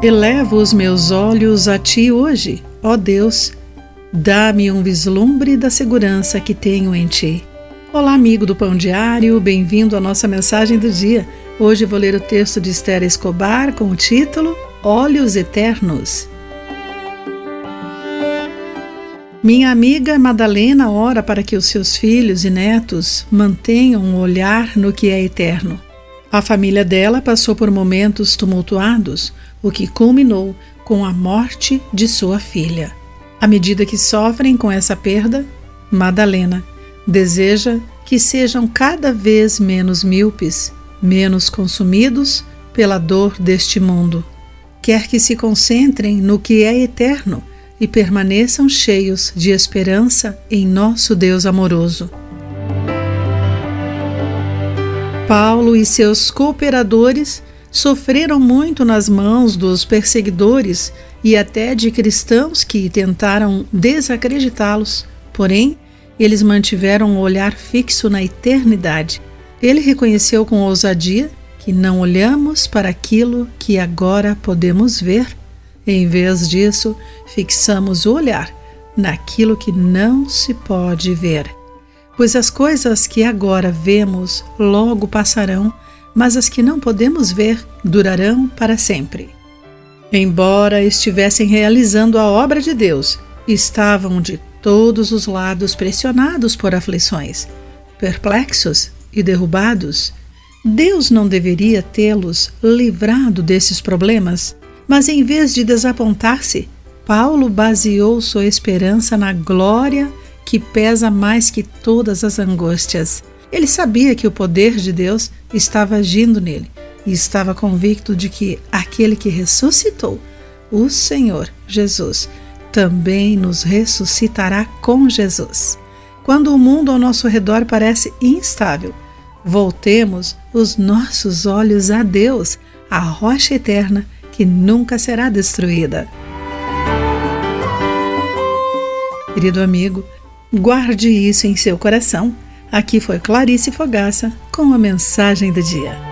Elevo os meus olhos a ti hoje, ó Deus. Dá-me um vislumbre da segurança que tenho em ti. Olá, amigo do Pão Diário, bem-vindo à nossa mensagem do dia. Hoje vou ler o texto de Esther Escobar com o título Olhos Eternos. Minha amiga Madalena ora para que os seus filhos e netos mantenham um olhar no que é eterno. A família dela passou por momentos tumultuados, o que culminou com a morte de sua filha. À medida que sofrem com essa perda, Madalena deseja que sejam cada vez menos míopes, menos consumidos pela dor deste mundo. Quer que se concentrem no que é eterno e permaneçam cheios de esperança em nosso Deus amoroso. Paulo e seus cooperadores sofreram muito nas mãos dos perseguidores e até de cristãos que tentaram desacreditá-los, porém, eles mantiveram o um olhar fixo na eternidade. Ele reconheceu com ousadia que não olhamos para aquilo que agora podemos ver. Em vez disso, fixamos o olhar naquilo que não se pode ver. Pois as coisas que agora vemos logo passarão mas as que não podemos ver durarão para sempre. Embora estivessem realizando a obra de Deus, estavam de todos os lados pressionados por aflições, perplexos e derrubados. Deus não deveria tê-los livrado desses problemas, mas em vez de desapontar-se, Paulo baseou sua esperança na glória que pesa mais que todas as angústias. Ele sabia que o poder de Deus estava agindo nele e estava convicto de que aquele que ressuscitou, o Senhor Jesus, também nos ressuscitará com Jesus. Quando o mundo ao nosso redor parece instável, voltemos os nossos olhos a Deus, a rocha eterna que nunca será destruída. Querido amigo, guarde isso em seu coração Aqui foi Clarice Fogaça com a mensagem do dia.